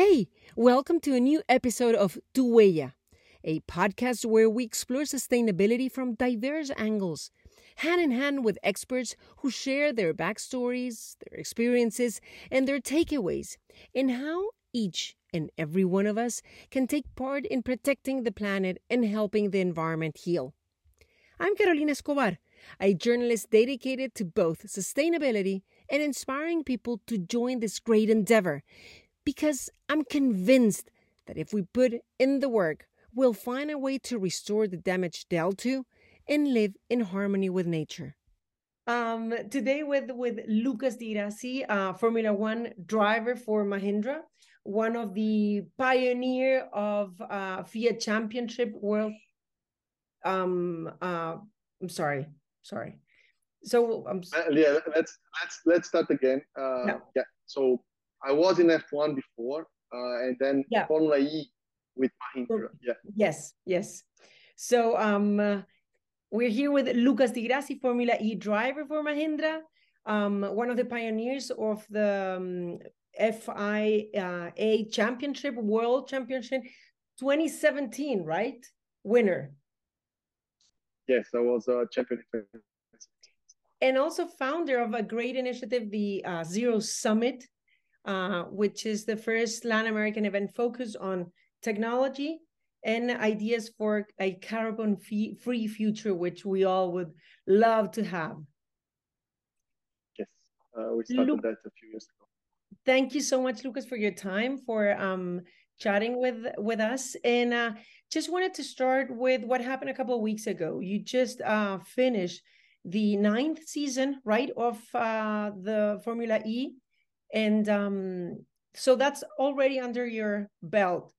Hey, welcome to a new episode of Tu Huella, a podcast where we explore sustainability from diverse angles, hand in hand with experts who share their backstories, their experiences, and their takeaways, and how each and every one of us can take part in protecting the planet and helping the environment heal. I'm Carolina Escobar, a journalist dedicated to both sustainability and inspiring people to join this great endeavor because I'm convinced that if we put in the work, we'll find a way to restore the damage dealt to and live in harmony with nature. Um, today with with Lucas Di Grassi, uh, Formula One driver for Mahindra, one of the pioneer of uh, FIA Championship World. Um, uh, I'm sorry, sorry. So um, uh, yeah, let's let's let's start again. Uh, no. Yeah. So I was in F1 before, uh, and then yeah. Formula E with Mahindra. Yeah. Yes, yes. So um, uh, we're here with Lucas Di Grassi, Formula E driver for Mahindra, um, one of the pioneers of the um, FIA Championship, World Championship, 2017, right? Winner. Yes, I was a champion. And also founder of a great initiative, the uh, Zero Summit, uh, which is the first Latin American event focused on technology and ideas for a carbon free future, which we all would love to have. Yes, uh, we started Lu that a few years ago. Thank you so much, Lucas, for your time, for um, chatting with with us, and uh, just wanted to start with what happened a couple of weeks ago. You just uh, finished the ninth season, right, of uh, the Formula E and um, so that's already under your belt.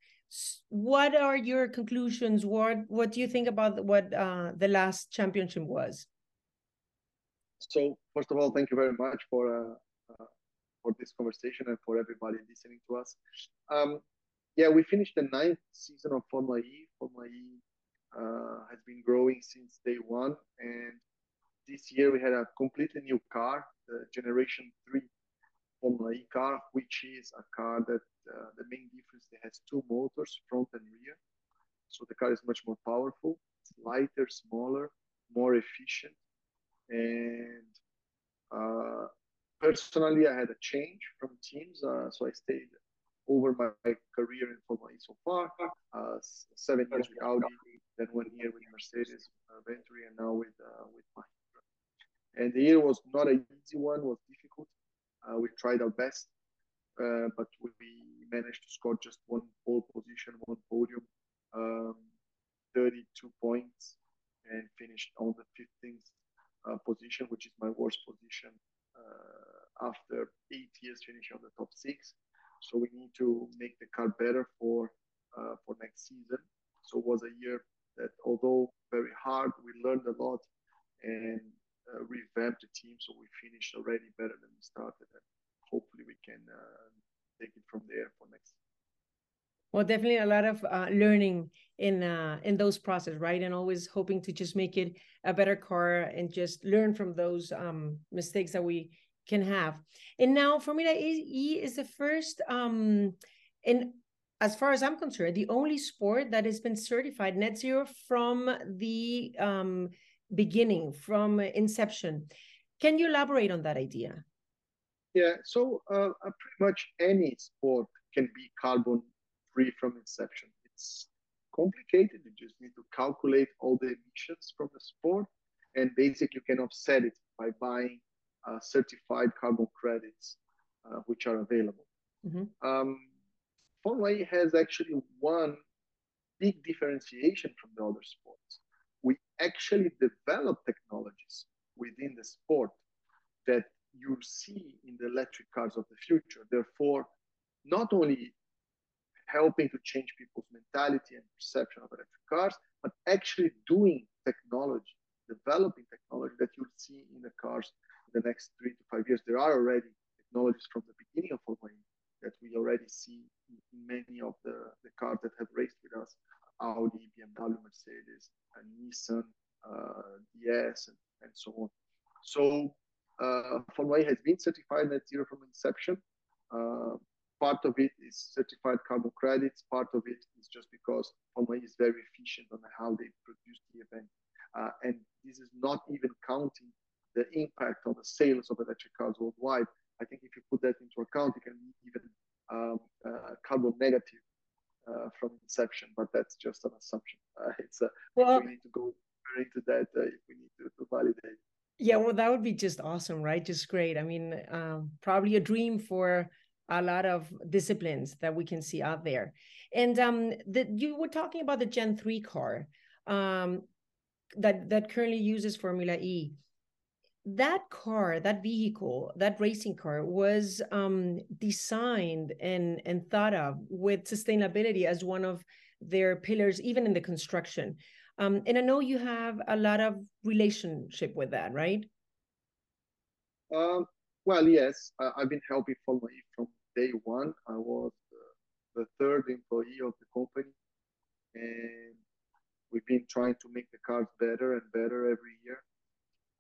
What are your conclusions? What what do you think about what uh, the last championship was? So first of all thank you very much for uh, uh, for this conversation and for everybody listening to us. Um, yeah we finished the ninth season of formula e. Formula e uh, has been growing since day one. And this year we had a completely new car the generation 3 Formula E car, which is a car that uh, the main difference it has two motors, front and rear. So the car is much more powerful, it's lighter, smaller, more efficient. And uh, personally, I had a change from teams, uh, so I stayed over my, my, career in Formula E so far. Uh, seven years with Audi, then one year with Mercedes, Venturi, and now with uh, with Mahindra. And the year was not an easy one; was difficult. Uh, we tried our best, uh, but we managed to score just one pole position, one podium, um, 32 points, and finished on the 15th uh, position, which is my worst position after eight years finishing on the top six. So we need to make the car better for uh, for next season. So it was a year that, although very hard, we learned a lot and uh, revamp the team so we finish already better than we started and hopefully we can uh, take it from there for next well definitely a lot of uh, learning in uh, in those process right? And always hoping to just make it a better car and just learn from those um, mistakes that we can have. And now formula e is the first um and as far as i'm concerned the only sport that has been certified net zero from the um beginning, from inception. Can you elaborate on that idea? Yeah, so uh, uh, pretty much any sport can be carbon free from inception. It's complicated. You just need to calculate all the emissions from the sport, and basically you can offset it by buying uh, certified carbon credits, uh, which are available. Mm-hmm. Um, Formula E has actually one big differentiation from the other sports actually develop technologies within the sport that you see in the electric cars of the future. Therefore, not only helping to change people's mentality and perception of electric cars, but actually doing technology, developing technology that you'll see in the cars in the next three to five years. There are already technologies from the beginning of Formula that we already see in many of the, the cars that have raced with us Audi, BMW, Mercedes, and Nissan, uh, DS, and, and, so on. So uh, Formula E has been certified net zero from inception. Uh, part of it is certified carbon credits. Part of it is just because Formula E is very efficient on how they produce the event. Uh, and this is not even counting the impact on the sales of electric cars worldwide. I think if you put that into account, it can even um, uh, carbon negative uh, from inception, but that's just an assumption. Uh, it's a, well, we need to go into that uh, if we need to, to, validate. Yeah, well, that would be just awesome, right? Just great. I mean, um, probably a dream for a lot of disciplines that we can see out there. And um, the, you were talking about the Gen 3 car um, that, that currently uses Formula E. That car, that vehicle, that racing car was um, designed and, and thought of with sustainability as one of their pillars, even in the construction. Um, and I know you have a lot of relationship with that, right? Um, well, yes, I, have been helping E from day one. I was the third employee of the company, and we've been trying to make the cars better and better every year.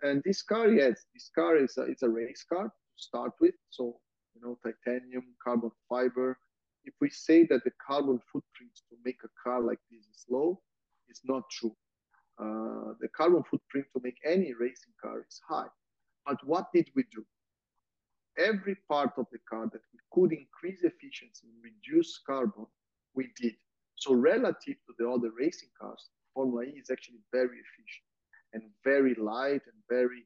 And this car, yes, this car is a, it's a race car to start with. So, you know, titanium, carbon fiber. If we say that the carbon footprint to make a car like this is low, it's not true. Uh, the carbon footprint to make any racing car is high. But what did we do? every part of the car that we could increase efficiency and reduce carbon, we did. So relative to the other racing cars, Formula E is actually very efficient and very light and very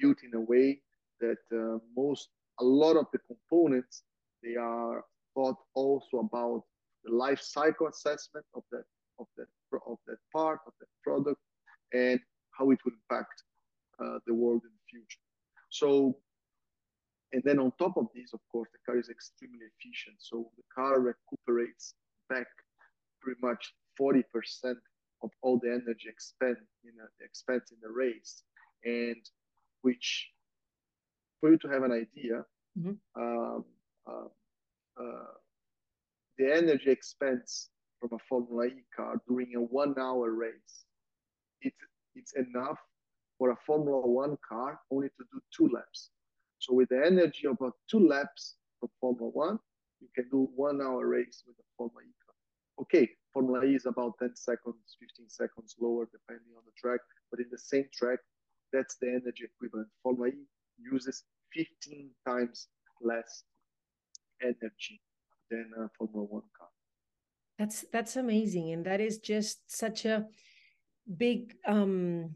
built in a way that uh, most, a lot of the components, they are thought also about the life cycle assessment of that, of that, of that part, of that product, and how it will impact uh, the world in the future. So and then on top of this, of course, the car is extremely efficient. So the car recuperates back pretty much 40% of all the energy expend a, expense in the race. And which, for you to have an idea, mm-hmm. um, uh, uh, the energy expense from a Formula E car during a one hour race, it, it's enough for a Formula One car only to do two laps. So with the energy of about two laps of Formula One, you can do one hour race with a Formula E. Okay, Formula E is about 10 seconds, 15 seconds lower depending on the track, but in the same track, that's the energy equivalent. Formula E uses 15 times less energy than a Formula One car. That's that's amazing, and that is just such a big um,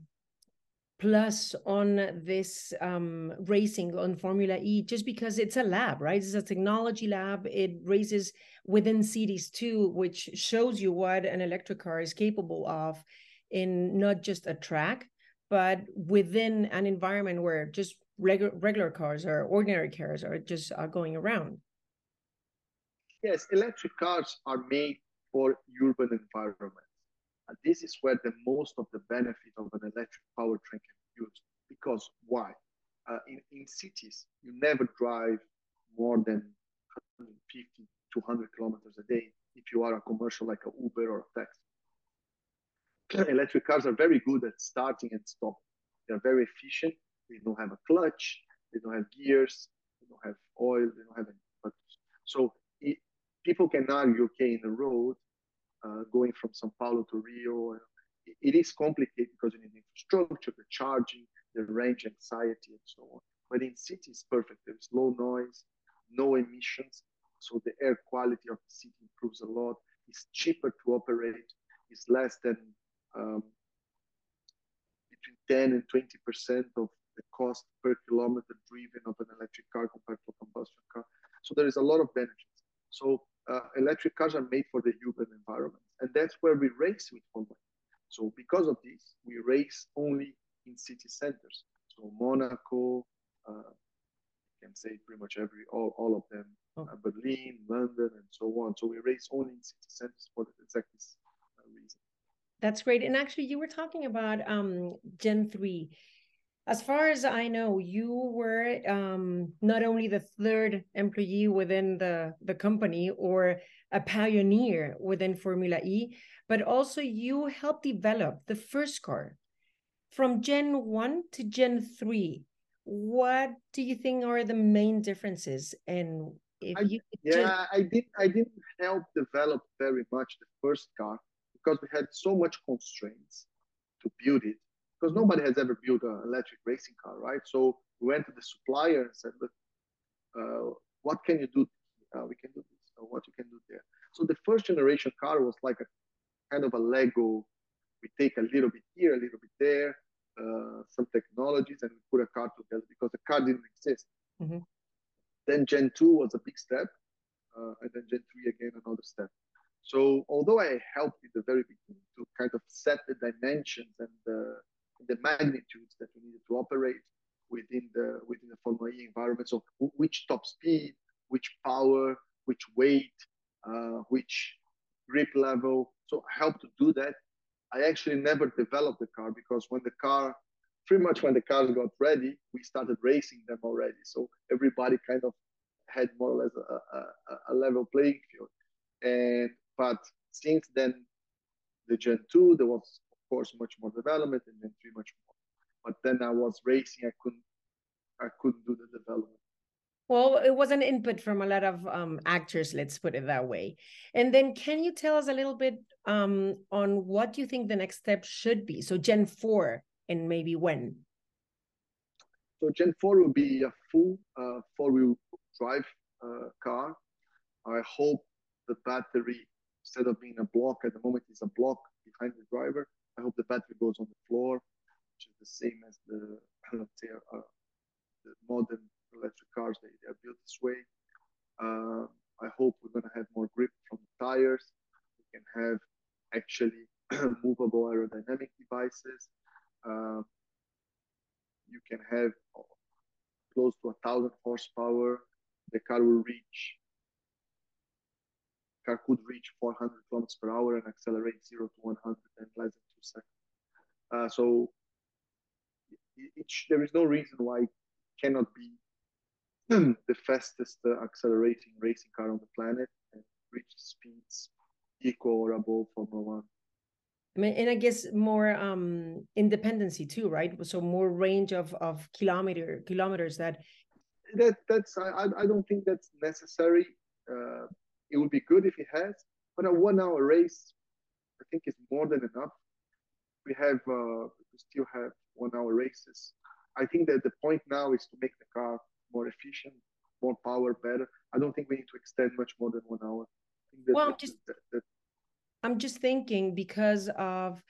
plus on this um, racing on Formula E just because it's a lab, right? It's a technology lab. It races within cities too, which shows you what an electric car is capable of in not just a track, but within an environment where just regular regular cars or ordinary cars are just are going around. Yes, electric cars are made for urban environments. And this is where the most of the benefit of an electric powertrain can be used. Because why? Uh, in, in cities, you never drive more than 150, 200 kilometers a day if you are a commercial like a Uber or a taxi. Electric cars are very good at starting and stopping. They're very efficient. They don't have a clutch. They don't have gears. They don't have oil. They don't have any. So it, people can argue, okay, in the road, going from Sao Paulo to Rio. It, it is complicated because you need infrastructure, the charging, the range anxiety, and so on. But in city, it's perfect. There's low noise, no emissions, so the air quality of the city improves a lot. It's cheaper to operate. It's less than um, between 10 and 20 percent of the cost per kilometer driven of an electric car compared to a combustion car. So there is a lot of benefits. So uh, electric cars are made for the urban environment. And that's where we race with Formula So because of this, we race only in city centers. So Monaco, uh, you can say pretty much every, all, all of them, oh. uh, Berlin, London, and so on. So we race only in city centers for exactly this uh, reason. That's great. And actually, you were talking about um, Gen 3 as far as I know, you were um, not only the third employee within the, the company or a pioneer within Formula E, but also you helped develop the first car from Gen 1 to Gen 3. What do you think are the main differences and if I, you yeah, just... I didn't I didn't help develop very much the first car because we had so much constraints to build it because nobody has ever built an electric racing car, right? So we went to the supplier and said, "Look, uh, what can you do? Uh, we can do this. Or what you can do there." So the first generation car was like a kind of a Lego. We take a little bit here, a little bit there, uh, some technologies, and we put a car together because the car didn't exist. Mm-hmm. Then Gen 2 was a big step, uh, and then Gen 3 again, another step. So although I helped in the very beginning to kind of set the dimensions and the, the magnitudes that we needed to operate within the within the Formula E environment, so which top speed, which power, which weight, uh, which grip level. So I helped to do that. I actually never developed the car because when the car, pretty much when the cars got ready, we started racing them already. So everybody kind of had more or less a, a, a level playing field. And but since then, the Gen 2, there was course much more development, and then 3 much more. But then I was racing, I couldn't I couldn't do the development. Well, it was an input from a lot of um, actors, let's put it that way. And then, can you tell us a little bit um, on what you think the next step should be? So, Gen 4, and maybe when? So, Gen 4 will be a full uh, four wheel drive uh, car. I hope the battery, instead of being a block at the moment, is a block behind the driver. I hope the battery goes on the floor, which is the same as the, uh, the modern electric cars, they, they are built this way. Uh, I hope we're going to have more grip from the tires. We can have actually movable aerodynamic devices. Uh, you can have close to a thousand horsepower. The car will reach, car could reach 400 kilometers per hour and accelerate zero to 100 in less than. Uh, so it, it, there is no reason why it cannot be the fastest uh, accelerating racing car on the planet and reach speeds equal or above Formula One. I mean, and I guess more um, independency too, right? So more range of of kilometer kilometers that. That that's I I don't think that's necessary. Uh, it would be good if it has, but a one hour race, I think is more than enough. We have uh, we still have one hour races. I think that the point now is to make the car more efficient, more power, better. I don't think we need to extend much more than one hour. well, I'm just, that, that, I'm just thinking because of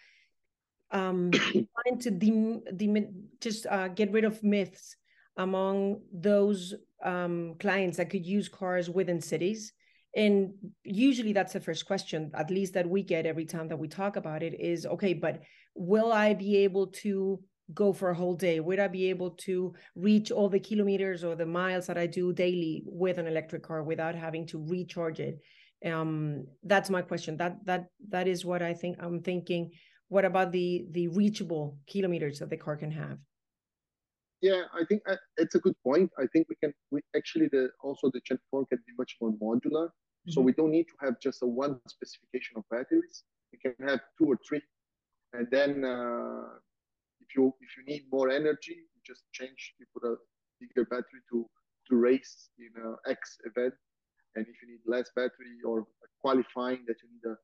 um, trying to de- de- just uh, get rid of myths among those um, clients that could use cars within cities. And usually that's the first question, at least that we get every time that we talk about it is okay, but will I be able to go for a whole day? Would I be able to reach all the kilometers or the miles that I do daily with an electric car without having to recharge it? Um, that's my question. That that that is what I think I'm thinking. What about the the reachable kilometers that the car can have? Yeah, I think uh, it's a good point. I think we can we actually the also the Gen 4 can be much more modular. So we don't need to have just a one specification of batteries. We can have two or three, and then uh, if you if you need more energy, you just change. You put a bigger battery to to race in a X event, and if you need less battery or qualifying that you need a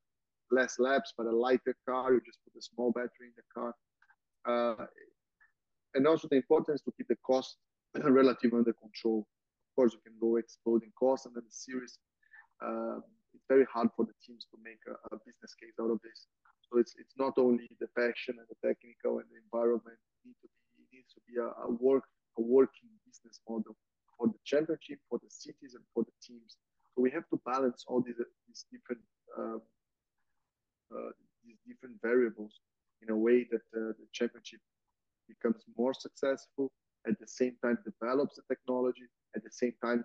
less laps but a lighter car, you just put a small battery in the car. Uh, and also the importance to keep the cost relatively under control. Of course, you can go exploding costs, and then the series. Uh, it's very hard for the teams to make a, a business case out of this. So it's it's not only the passion and the technical and the environment. It, need to be, it needs to be a, a work a working business model for the championship, for the cities, and for the teams. So we have to balance all these these different um, uh, these different variables in a way that uh, the championship becomes more successful. At the same time, develops the technology. At the same time,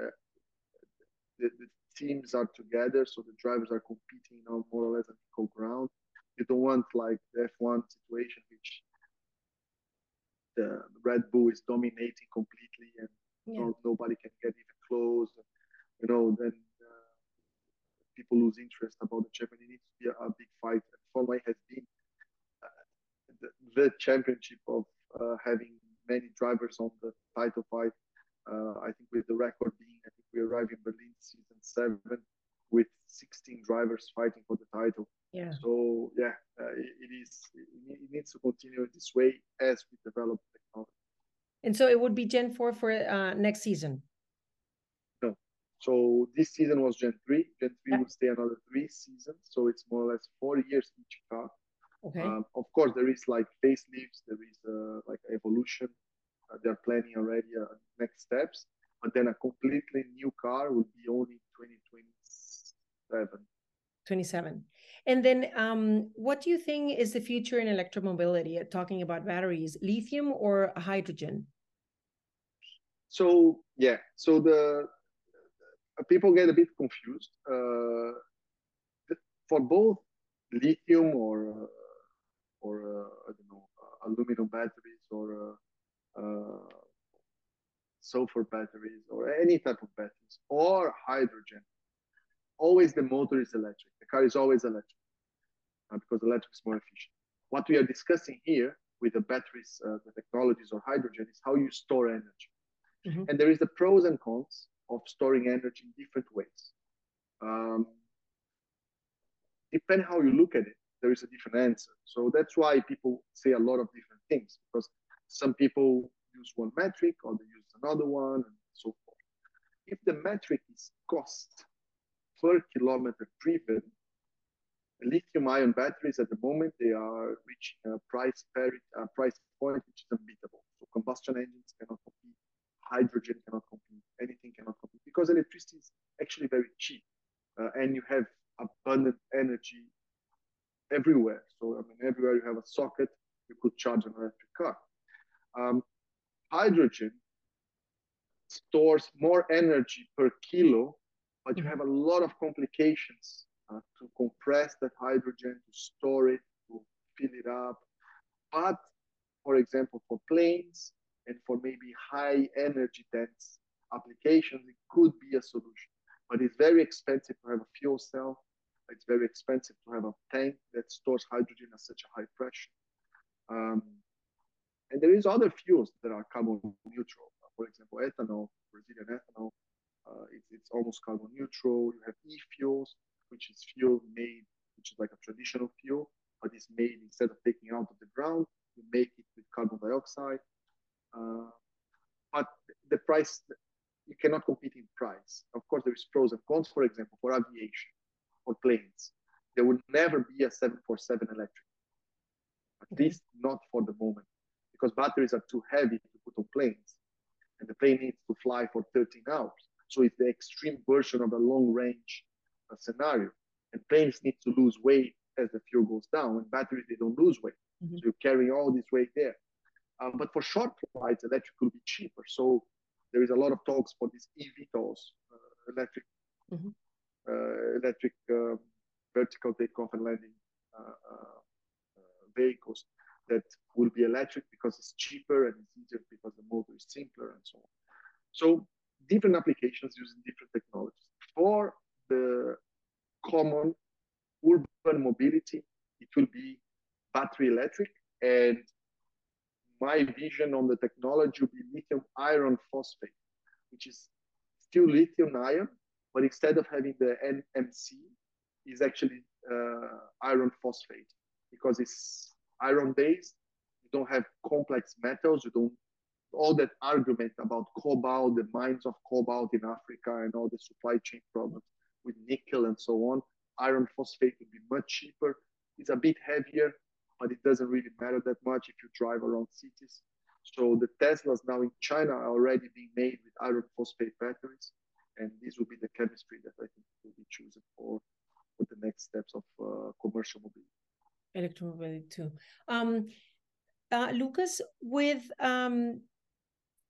uh, the, the teams are together, so the drivers are competing on more or less an equal ground. You don't want like the F1 situation, which the Red Bull is dominating completely and yeah. no, nobody can get even close. You know, then uh, people lose interest about the champion. It needs to be a, a big fight. And Formula has been uh, the, the, championship of uh, having many drivers on the title fight. Uh, I think with the record being, we arrived in Berlin season seven with 16 drivers fighting for the title. Yeah. So yeah, uh, it, it is. It needs to continue this way as we develop technology. And so it would be Gen four for uh, next season. No. So this season was Gen three. Gen three yeah. will stay another three seasons. So it's more or less four years each car. Okay. Um, of course, there is like facelifts. There is uh, like evolution. Uh, they're planning already uh, next steps. But then a completely new car will be only 2027. 27. And then, um, what do you think is the future in electromobility? Uh, talking about batteries, lithium or hydrogen? So yeah, so the uh, people get a bit confused. Uh, for both lithium or uh, or uh, I don't know aluminum batteries or uh, sulfur batteries or any type of batteries or hydrogen, always the motor is electric. The car is always electric uh, because electric is more efficient. What we are discussing here with the batteries, uh, the technologies or hydrogen is how you store energy. Mm-hmm. And there is the pros and cons of storing energy in different ways. Um, depend how you look at it, there is a different answer. So that's why people say a lot of different things because some people use one metric or they use another one and so forth. If the metric is cost per kilometer driven, lithium ion batteries at the moment they are reaching a price parity, a price point which is unbeatable. So combustion engines cannot compete, hydrogen cannot compete, anything cannot compete because electricity is actually very cheap, uh, and you have abundant energy everywhere. So I mean, everywhere you have a socket, you could charge an electric car. Um, hydrogen stores more energy per kilo, but you mm-hmm. have a lot of complications uh, to compress that hydrogen, to store it, to fill it up. But for example, for planes and for maybe high energy dense applications, it could be a solution. But it's very expensive to have a fuel cell. It's very expensive to have a tank that stores hydrogen at such a high pressure. Um, and there is other fuels that are carbon. For ethanol, Brazilian ethanol, uh, it's, it's almost carbon neutral. You have e-fuels, which is fuel made, which is like a traditional fuel, but it's made instead of taking out of the ground, you make it with carbon dioxide. Uh, but the price, you cannot compete in price. Of course, there is pros and cons. For example, for aviation, for planes, there will never be a 747 electric. At least not for the moment because batteries are too heavy to put on planes. And the plane needs to fly for 13 hours. So it's the extreme version of a long range uh, scenario. And planes need to lose weight as the fuel goes down. And batteries, they don't lose weight. Mm-hmm. So you're carrying all this weight there. Um, but for short flights, electric will be cheaper. So there is a lot of talks for these eVTOLs, uh, electric, mm-hmm. uh, electric um, vertical takeoff and landing uh, uh, uh, vehicles that will be electric because it's cheaper and it's easier because the motor is simpler and so on. So different applications using different technologies. For the common urban mobility, it will be battery electric. And my vision on the technology will be lithium iron phosphate, which is still lithium ion, but instead of having the NMC, is actually uh, iron phosphate because it's iron based. You don't have complex metals. You don't all that argument about cobalt, the mines of cobalt in Africa, and all the supply chain problems with nickel and so on. Iron phosphate would be much cheaper. It's a bit heavier, but it doesn't really matter that much if you drive around cities. So the Teslas now in China are already being made with iron phosphate batteries, and this will be the chemistry that I think will be chosen for, for the next steps of uh, commercial mobility electromobility too. Um, uh, Lucas, with um,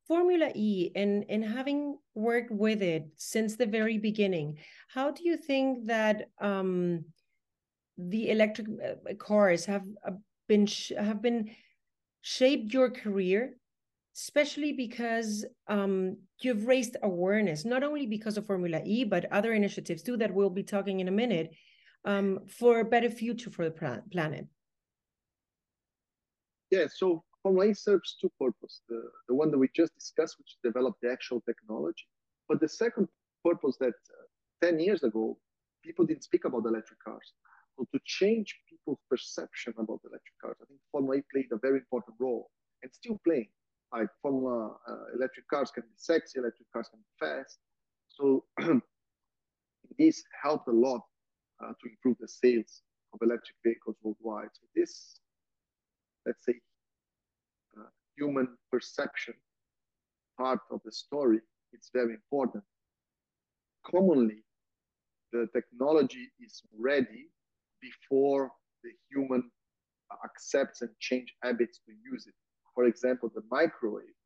Formula E and, and having worked with it since the very beginning, how do you think that um, the electric uh, cars have uh, been have been shaped your career, especially because um, you've raised awareness not only because of Formula E but other initiatives too that we'll be talking in a minute um, for a better future for the planet? Yeah, so Formula E serves two purposes. The, the one that we just discussed, which developed the actual technology. But the second purpose that uh, 10 years ago, people didn't speak about electric cars. So to change people's perception about electric cars, I think Formula played a very important role and still playing. Like Formula uh, electric cars can be sexy, electric cars can be fast. So this helped a lot uh, to improve the sales of electric vehicles worldwide. So this, let's say, human perception part of the story, it's very important. Commonly, the technology is ready before the human accepts and change habits to use it. For example, the microwave,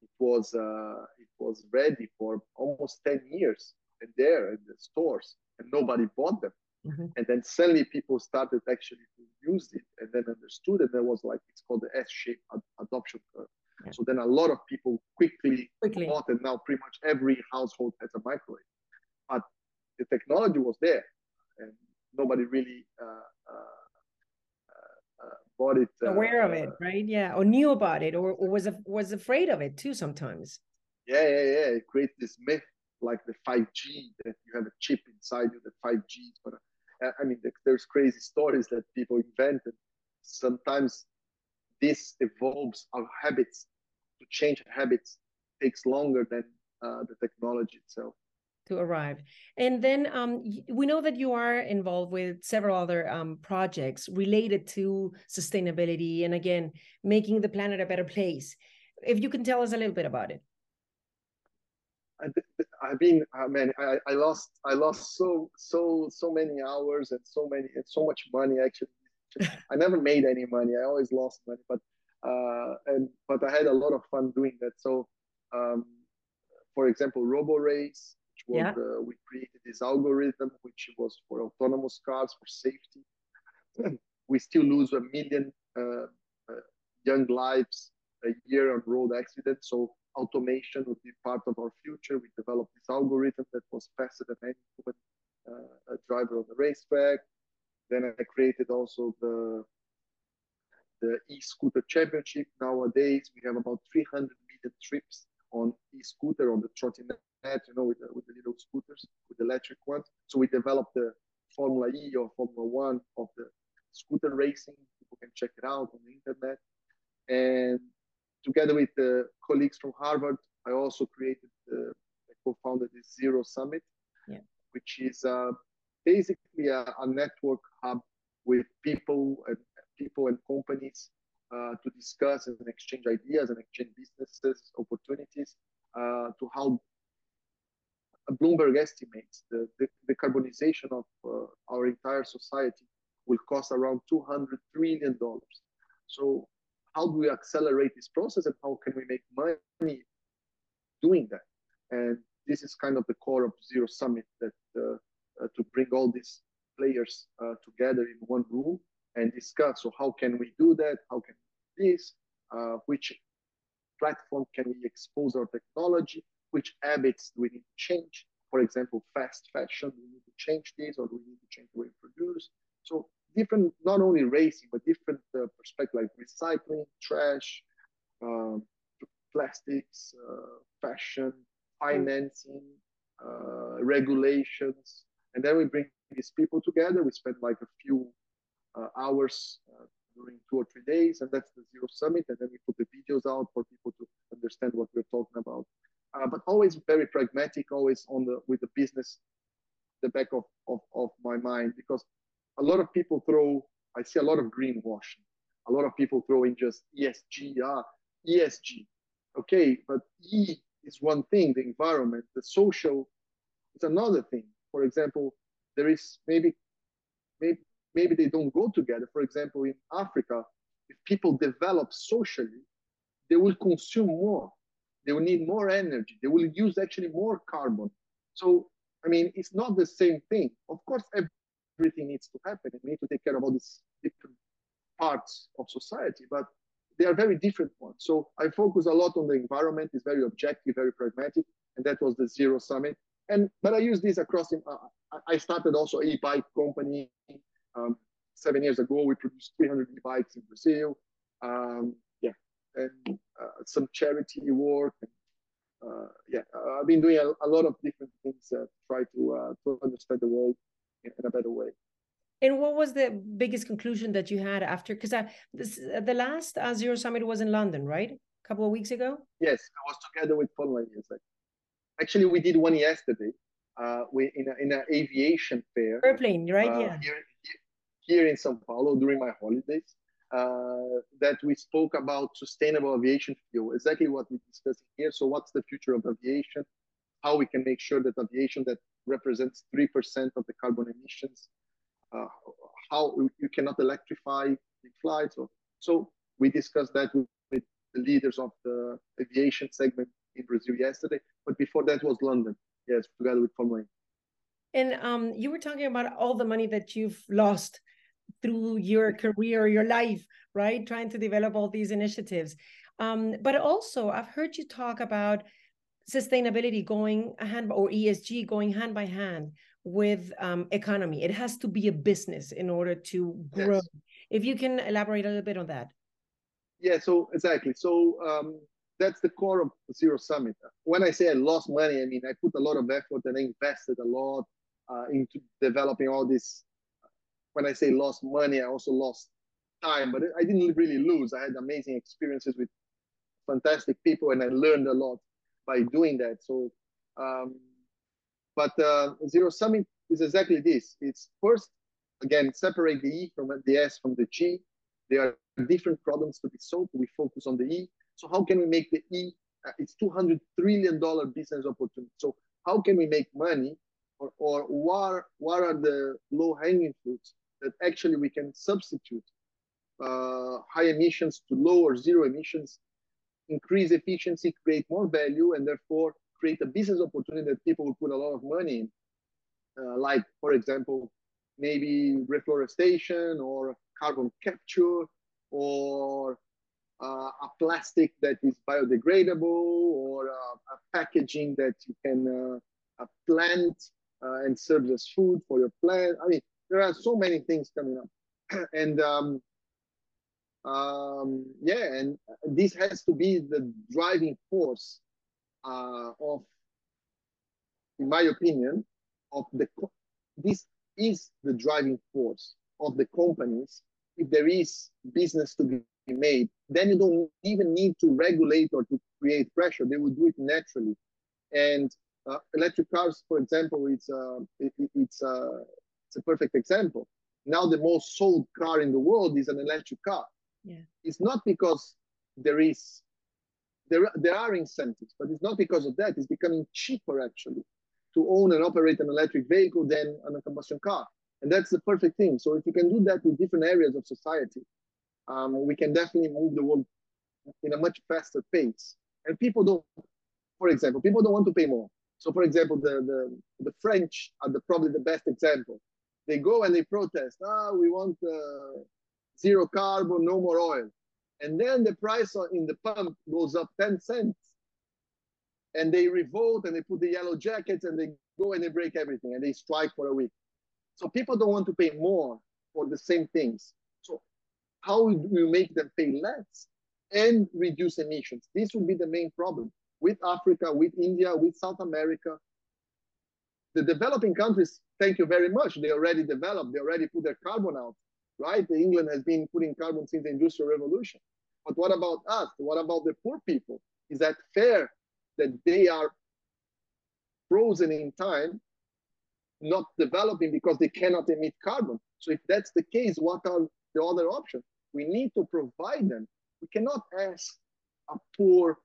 it was uh, it was ready for almost 10 years and there in the stores, and nobody bought them. Mm-hmm. And then suddenly people started actually to use it and then understood it. There was like, it's called the S-shaped ad- adoption curve. Yeah. So then a lot of people quickly, quickly bought and now pretty much every household has a microwave. But the technology was there and nobody really uh, uh, uh, uh bought it. Uh, Aware of it, right? Yeah, or knew about it, or, or was was afraid of it too. Sometimes. Yeah, yeah, yeah. It creates this myth like the 5G that you have a chip inside you, the 5G is gonna. I mean, there's crazy stories that people invented. Sometimes this evolves our habits. To change habits takes longer than uh, the technology itself to arrive. And then um, we know that you are involved with several other um, projects related to sustainability and again, making the planet a better place. If you can tell us a little bit about it. I've been, I mean, I, I lost, I lost so, so, so many hours and so many, and so much money. Actually, I never made any money. I always lost money, but, uh, and but I had a lot of fun doing that. So, um, for example, Roborace, which was yeah. uh, we created this algorithm which was for autonomous cars for safety. we still lose a million uh, uh, young lives a year on road accidents. So automation would be part of our future. We developed this algorithm that was faster than any human uh, driver on the racetrack. Then I created also the the e-scooter championship. Nowadays, we have about 300 million trips on e-scooter on the trottinette, you know, with the, with the little scooters, with the electric ones. So we developed the Formula E or Formula One of the scooter racing. People can check it out on the internet. And together with the colleagues from Harvard, I also created, the, I co-founded the Zero Summit, yeah. which is uh, basically a, a, network hub with people and people and companies uh, to discuss and exchange ideas and exchange businesses opportunities uh, to how Bloomberg estimates the, the, the carbonization of uh, our entire society will cost around 200 trillion dollars. So how do we accelerate this process and how can we make money doing that? And this is kind of the core of Zero Summit that uh, uh, to bring all these players uh, together in one room and discuss. So how can we do that? How can this? Uh, which platform can we expose our technology? Which habits do we need to change? For example, fast fashion, we need to change this or we need to change the way we produce? So different, not only racing, but different uh, perspective like recycling, trash, um, plastics, uh, fashion, financing, uh, regulations. And then we bring these people together. We spend like a few uh, hours uh, during two or three days, and that's the Zero Summit. And then we put the videos out for people to understand what we're talking about. Uh, but always very pragmatic, always on the with the business the back of, of, of my mind because a lot of people throw, I see a lot of greenwashing. A lot of people throw in just ESG, ah, ESG. Okay, but E is one thing, the environment, the social is another thing. For example, there is maybe, maybe, maybe they don't go together. For example, in Africa, if people develop socially, they will consume more. They will need more energy. They will use actually more carbon. So, I mean, it's not the same thing. Of course, everything needs to happen and we need to take care of all these different parts of society, but they are very different ones. So I focus a lot on the environment, it's very objective, very pragmatic, and that was the Zero Summit. And but I use this across. In, uh, I started also a bike company um, seven years ago. We produced 300 e-bikes in Brazil. Um, yeah, and uh, some charity work. uh, yeah, I've been doing a, a lot of different things to try to to understand the world in a better way. And what was the biggest conclusion that you had after? Because the last uh, Zero Summit was in London, right? A couple of weeks ago. Yes, I was together with Yes, actually, we did one yesterday. Uh, we in a, in an aviation fair. Airplane, right? Uh, yeah. Here, here in São Paulo during my holidays. Uh, that we spoke about sustainable aviation fuel, exactly what we discussed here. So, what's the future of aviation? How we can make sure that aviation that represents three percent of the carbon emissions uh, how you cannot electrify the flights. So, so we discussed that with, with the leaders of the aviation segment in Brazil yesterday. But before that was London, yes, together with Formula And um, you were talking about all the money that you've lost through your career, your life, right? Trying to develop all these initiatives. Um, but also, I've heard you talk about sustainability going hand or ESG going hand by hand with um, economy. It has to be a business in order to grow. Yes. If you can elaborate a little bit on that. Yeah, so exactly. So um, that's the core of Zero Summit. When I say I lost money, I mean I put a lot of effort and I invested a lot uh, into developing all this. When I say lost money, I also lost time, but I didn't really lose. I had amazing experiences with fantastic people, and I learned a lot by doing that. So um, but uh, Zero Summit is exactly this. It's first, again, separate the E from the S from the G. There are different problems to be solved. We focus on the E. So how can we make the E? Uh, it's $200 trillion business opportunity. So how can we make money or, or what, what are the low hanging fruits that actually we can substitute uh, high emissions to low or zero emissions, increase efficiency, create more value, and therefore create a business opportunity that people will put a lot of money in, uh, like, for example, maybe reforestation or carbon capture or uh, a plastic that is biodegradable or uh, a packaging that you can uh, plant uh, and serve as food for your plant. I mean, there are so many things coming up. and um, um, yeah, and this has to be the driving force uh, of, in my opinion, of the this is the driving force of the companies. If there is business to be made, then you don't even need to regulate or to create pressure. They will do it naturally. And uh, electric cars, for example, it's uh, it, it's uh, it's a perfect example. Now the most sold car in the world is an electric car. Yeah. It's not because there is there, there are incentives, but it's not because of that. It's becoming cheaper actually to own and operate an electric vehicle than on a combustion car. And that's the perfect thing. So if you can do that with different areas of society, um, we can definitely move the world in a much faster pace. And people don't, for example, people don't want to pay more. So for example, the, the, the French are the, probably the best example. They go and they protest, ah, we want uh, zero carbon, no more oil. And then the price in the pump goes up 10 cents. And they revolt and they put the yellow jackets and they go and they break everything and they strike for a week. So people don't want to pay more for the same things. So how do you make them pay less and reduce emissions? This will be the main problem with Africa, with India, with South America. The developing countries, thank you very much. They already developed, they already put their carbon out right? England has been putting carbon since the Industrial Revolution. But what about us? What about the poor people? Is that fair that they are frozen in time, not developing because they cannot emit carbon? So if that's the case, what are the other options? We need to provide them. We cannot ask a poor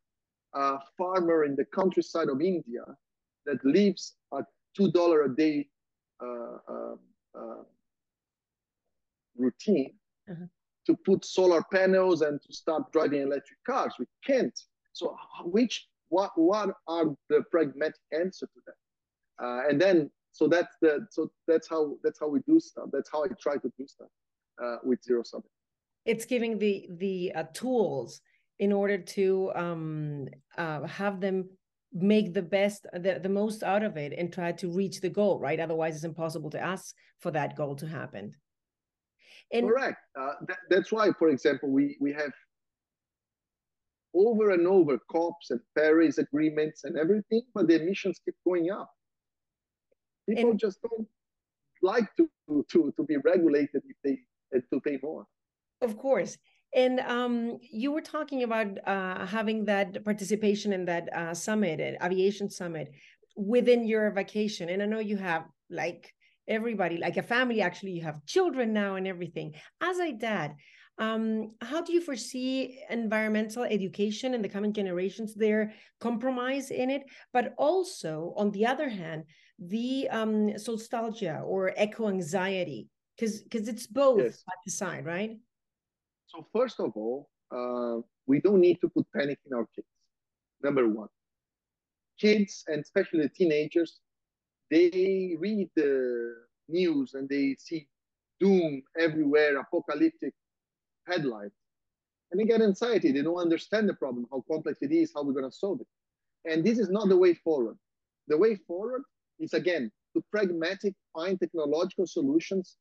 uh, farmer in the countryside of India that lives at two dollar a day uh, uh, uh routine uh-huh. to put solar panels and to start driving electric cars. We can't. So which what what are the pragmatic answer to that? Uh, and then so that's the so that's how that's how we do stuff. That's how I try to do stuff uh, with Zero Summit. It's giving the the uh, tools in order to um, uh, have them make the best the, the most out of it and try to reach the goal right otherwise it's impossible to ask for that goal to happen and Correct. Uh, that, that's why, for example, we, we have over and over COPs and Paris agreements and everything, but the emissions keep going up. People and, just don't like to, to, to be regulated if they to pay more. Of course. And um, you were talking about uh, having that participation in that uh, summit, aviation summit, within your vacation. And I know you have like everybody, like a family, actually, you have children now and everything. As a dad, um, how do you foresee environmental education in the coming generations there, compromise in it, but also, on the other hand, the um, nostalgia or eco anxiety? Because because it's both yes. at the side, right? So first of all, uh, we don't need to put panic in our kids. Number one, kids and especially teenagers, they read the news and they see doom everywhere, apocalyptic headlines, and they get anxiety. They don't understand the problem, how complex it is, how we're going to solve it. And this is not the way forward. The way forward is again to pragmatic, find technological solutions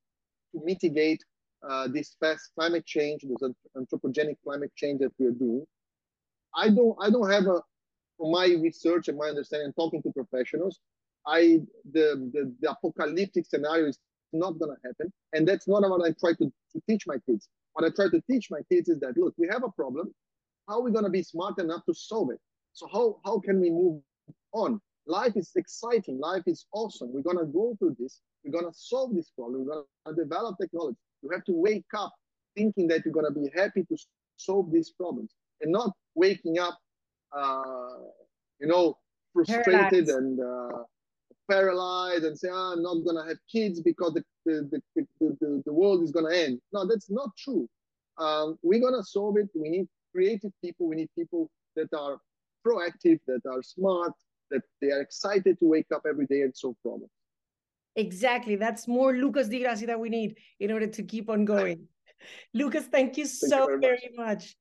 to mitigate uh, this fast climate change, this anthropogenic climate change that we're doing. I don't, I don't have a, from my research and my understanding, talking to professionals, I the, the, the apocalyptic scenario is not going to happen, and that's not what I try to, to teach my kids. What I try to teach my kids is that look, we have a problem. How are we going to be smart enough to solve it? So how how can we move on? Life is exciting. Life is awesome. We're going to go through this. We're going to solve this problem. We're going to develop technology. You have to wake up thinking that you're going to be happy to solve these problems and not waking up, uh, you know, frustrated and uh, paralyzed and say, oh, I'm not going to have kids because the, the, the, the, the world is going to end. No, that's not true. Um, we're going to solve it. We need creative people. We need people that are proactive, that are smart, that they are excited to wake up every day and solve problems. Exactly. That's more Lucas Di Grassi that we need in order to keep on going. Lucas, thank you thank so you very, very much. much.